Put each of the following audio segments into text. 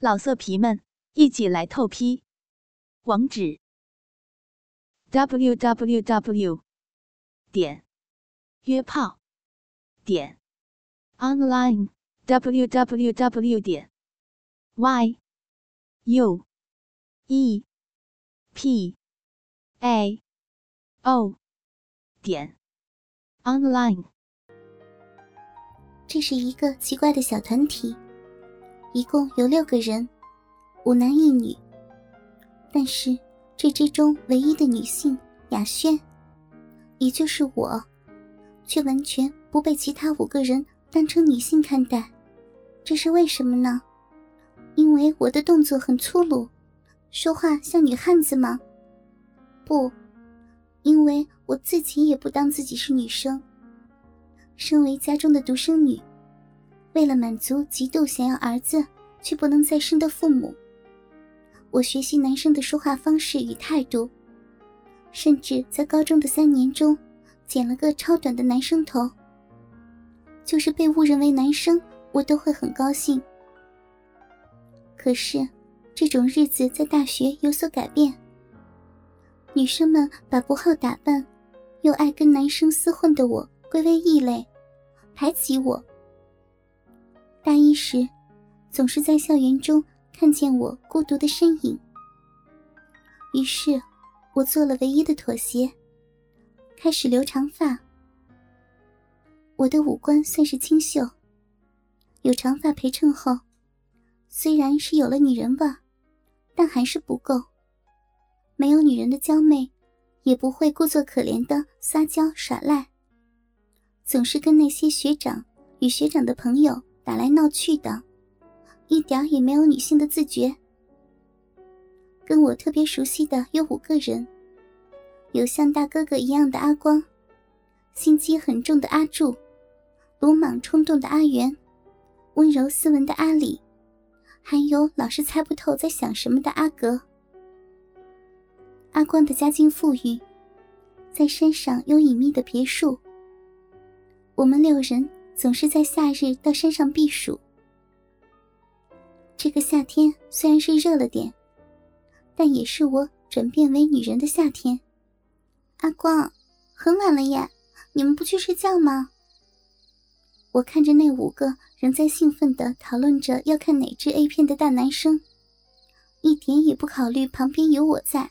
老色皮们，一起来透批！网址：w w w 点约炮点 online w w w 点 y u e p a o 点 online。这是一个奇怪的小团体。一共有六个人，五男一女。但是这之中唯一的女性雅轩，也就是我，却完全不被其他五个人当成女性看待。这是为什么呢？因为我的动作很粗鲁，说话像女汉子吗？不，因为我自己也不当自己是女生。身为家中的独生女。为了满足极度想要儿子却不能再生的父母，我学习男生的说话方式与态度，甚至在高中的三年中剪了个超短的男生头。就是被误认为男生，我都会很高兴。可是，这种日子在大学有所改变。女生们把不好打扮，又爱跟男生厮混的我归为异类，排挤我。大一时，总是在校园中看见我孤独的身影。于是，我做了唯一的妥协，开始留长发。我的五官算是清秀，有长发陪衬后，虽然是有了女人味，但还是不够。没有女人的娇媚，也不会故作可怜的撒娇耍赖，总是跟那些学长与学长的朋友。打来闹去的，一点也没有女性的自觉。跟我特别熟悉的有五个人，有像大哥哥一样的阿光，心机很重的阿柱，鲁莽冲动的阿元，温柔斯文的阿里，还有老是猜不透在想什么的阿格。阿光的家境富裕，在山上有隐秘的别墅。我们六人。总是在夏日到山上避暑。这个夏天虽然是热了点，但也是我转变为女人的夏天。阿光，很晚了耶，你们不去睡觉吗？我看着那五个仍在兴奋地讨论着要看哪支 A 片的大男生，一点也不考虑旁边有我在。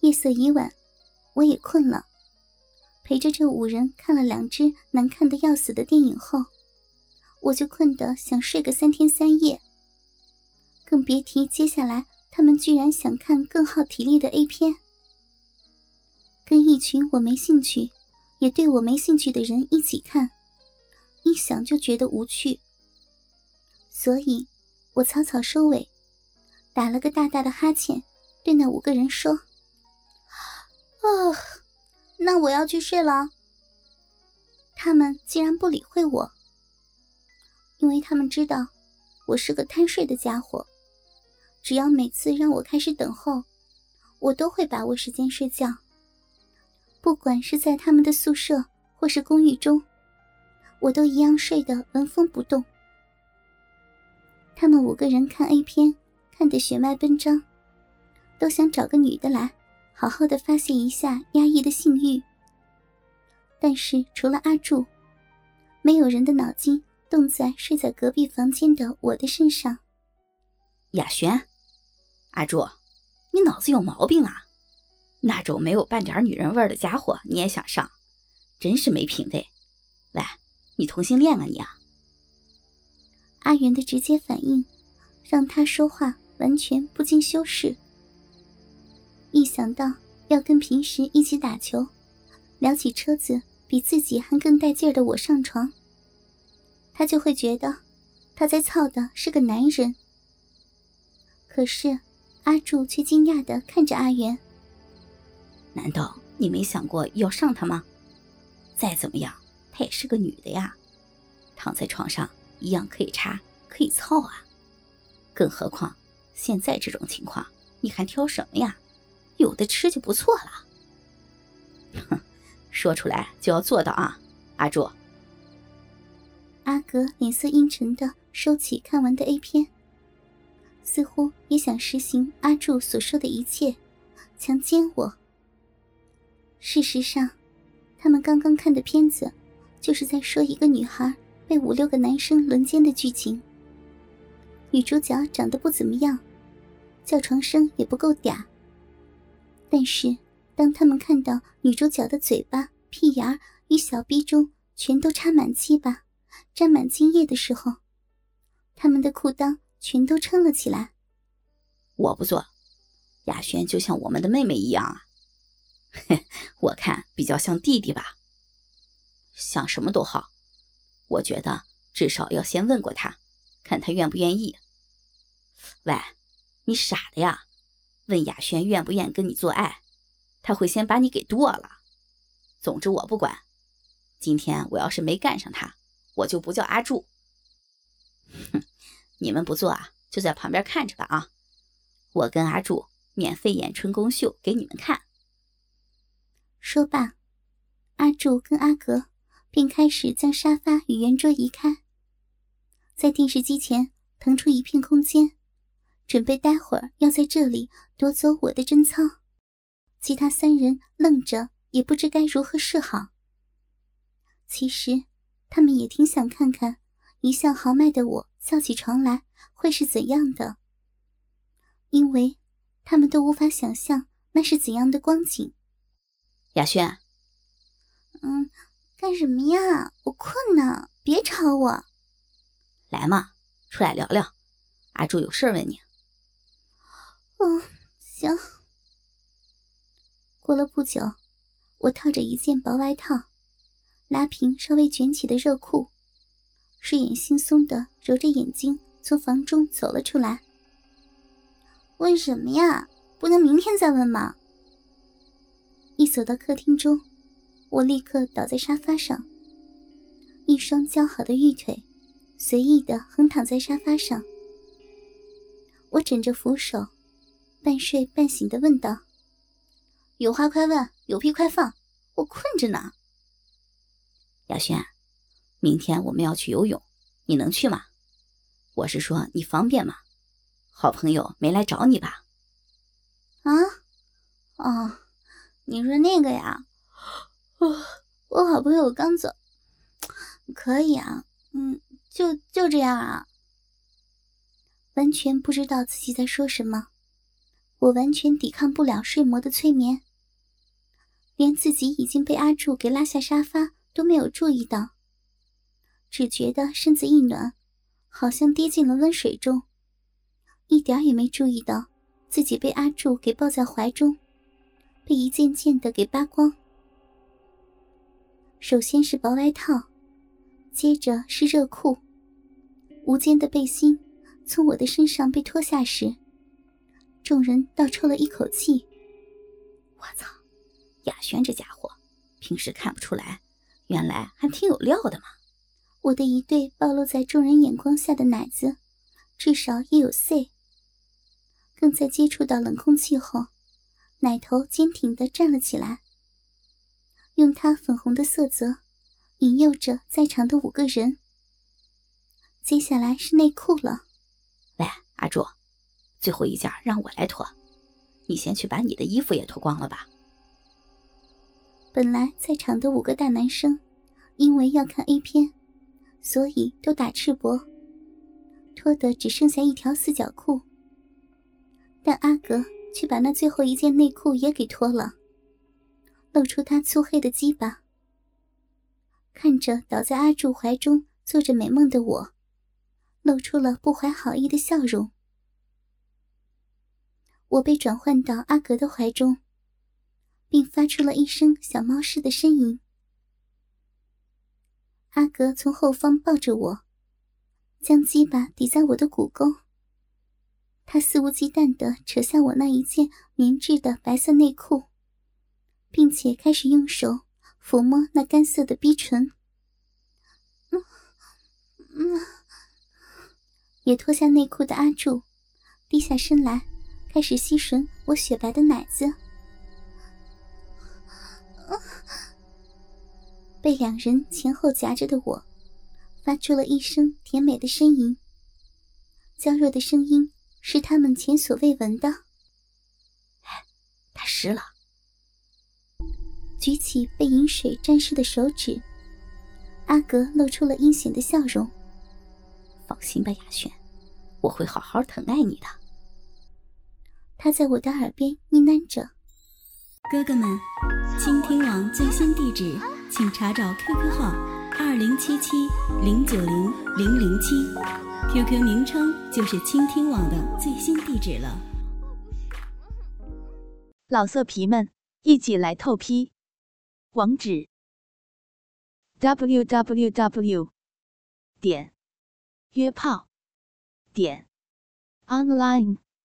夜色已晚，我也困了。陪着这五人看了两支难看的要死的电影后，我就困得想睡个三天三夜。更别提接下来他们居然想看更耗体力的 A 片，跟一群我没兴趣，也对我没兴趣的人一起看，一想就觉得无趣。所以，我草草收尾，打了个大大的哈欠，对那五个人说：“ 啊。”那我要去睡了。他们竟然不理会我，因为他们知道我是个贪睡的家伙。只要每次让我开始等候，我都会把握时间睡觉。不管是在他们的宿舍或是公寓中，我都一样睡得纹风不动。他们五个人看 A 片，看得血脉奔张，都想找个女的来。好好的发泄一下压抑的性欲，但是除了阿柱，没有人的脑筋动在睡在隔壁房间的我的身上。雅璇，阿柱，你脑子有毛病啊！那种没有半点女人味的家伙你也想上，真是没品位。喂，你同性恋啊你啊！阿元的直接反应，让他说话完全不经修饰。一想到要跟平时一起打球、聊起车子比自己还更带劲儿的我上床，他就会觉得他在操的是个男人。可是阿柱却惊讶的看着阿元：“难道你没想过要上他吗？再怎么样，她也是个女的呀，躺在床上一样可以插，可以操啊。更何况现在这种情况，你还挑什么呀？”有的吃就不错了。哼，说出来就要做到啊，阿柱。阿格脸色阴沉的收起看完的 A 片，似乎也想实行阿柱所说的一切，强奸我。事实上，他们刚刚看的片子，就是在说一个女孩被五六个男生轮奸的剧情。女主角长得不怎么样，叫床声也不够嗲。但是，当他们看到女主角的嘴巴、屁眼与小臂中全都插满鸡巴，沾满精液的时候，他们的裤裆全都撑了起来。我不做，雅轩就像我们的妹妹一样啊。嘿，我看比较像弟弟吧。想什么都好，我觉得至少要先问过他，看他愿不愿意。喂，你傻的呀？问雅轩愿不愿跟你做爱，他会先把你给剁了。总之我不管，今天我要是没干上他，我就不叫阿柱。哼，你们不做啊，就在旁边看着吧啊！我跟阿柱免费演春宫秀给你们看。说罢，阿柱跟阿格便开始将沙发与圆桌移开，在电视机前腾出一片空间，准备待会儿要在这里夺走我的贞操。其他三人愣着，也不知该如何是好。其实，他们也挺想看看。一向豪迈的我笑起床来会是怎样的？因为他们都无法想象那是怎样的光景。雅轩，嗯，干什么呀？我困呢，别吵我。来嘛，出来聊聊。阿柱有事问你。嗯，行。过了不久，我套着一件薄外套，拉平稍微卷起的热裤。睡眼惺忪的揉着眼睛，从房中走了出来。问什么呀？不能明天再问吗？一走到客厅中，我立刻倒在沙发上，一双姣好的玉腿随意的横躺在沙发上。我枕着扶手，半睡半醒的问道：“有话快问，有屁快放，我困着呢。”雅轩。明天我们要去游泳，你能去吗？我是说你方便吗？好朋友没来找你吧？啊？哦，你说那个呀？我我好朋友刚走，可以啊，嗯，就就这样啊。完全不知道自己在说什么，我完全抵抗不了睡魔的催眠，连自己已经被阿柱给拉下沙发都没有注意到。只觉得身子一暖，好像跌进了温水中，一点也没注意到自己被阿柱给抱在怀中，被一件件的给扒光。首先是薄外套，接着是热裤，无肩的背心从我的身上被脱下时，众人倒抽了一口气。我操，雅轩这家伙，平时看不出来，原来还挺有料的嘛！我的一对暴露在众人眼光下的奶子，至少也有 C。更在接触到冷空气后，奶头坚挺地站了起来，用它粉红的色泽引诱着在场的五个人。接下来是内裤了。喂，阿柱，最后一件让我来脱，你先去把你的衣服也脱光了吧。本来在场的五个大男生，因为要看 A 片。所以都打赤膊，脱的只剩下一条四角裤。但阿格却把那最后一件内裤也给脱了，露出他粗黑的鸡巴。看着倒在阿柱怀中做着美梦的我，露出了不怀好意的笑容。我被转换到阿格的怀中，并发出了一声小猫似的呻吟。阿格从后方抱着我，将鸡巴抵在我的骨沟。他肆无忌惮地扯下我那一件棉质的白色内裤，并且开始用手抚摸那干涩的逼唇。嗯，也脱下内裤的阿柱，低下身来，开始吸吮我雪白的奶子。被两人前后夹着的我，发出了一声甜美的呻吟，娇弱的声音是他们前所未闻的。他湿了。举起被饮水沾湿的手指，阿格露出了阴险的笑容。放心吧，雅轩，我会好好疼爱你的。他在我的耳边呢喃着：“哥哥们，倾听网最新地址，请查找 QQ 号二零七七零九零零零七，QQ 名称就是倾听网的最新地址了。”老色皮们，一起来透批！网址：w w w. 点约炮点 online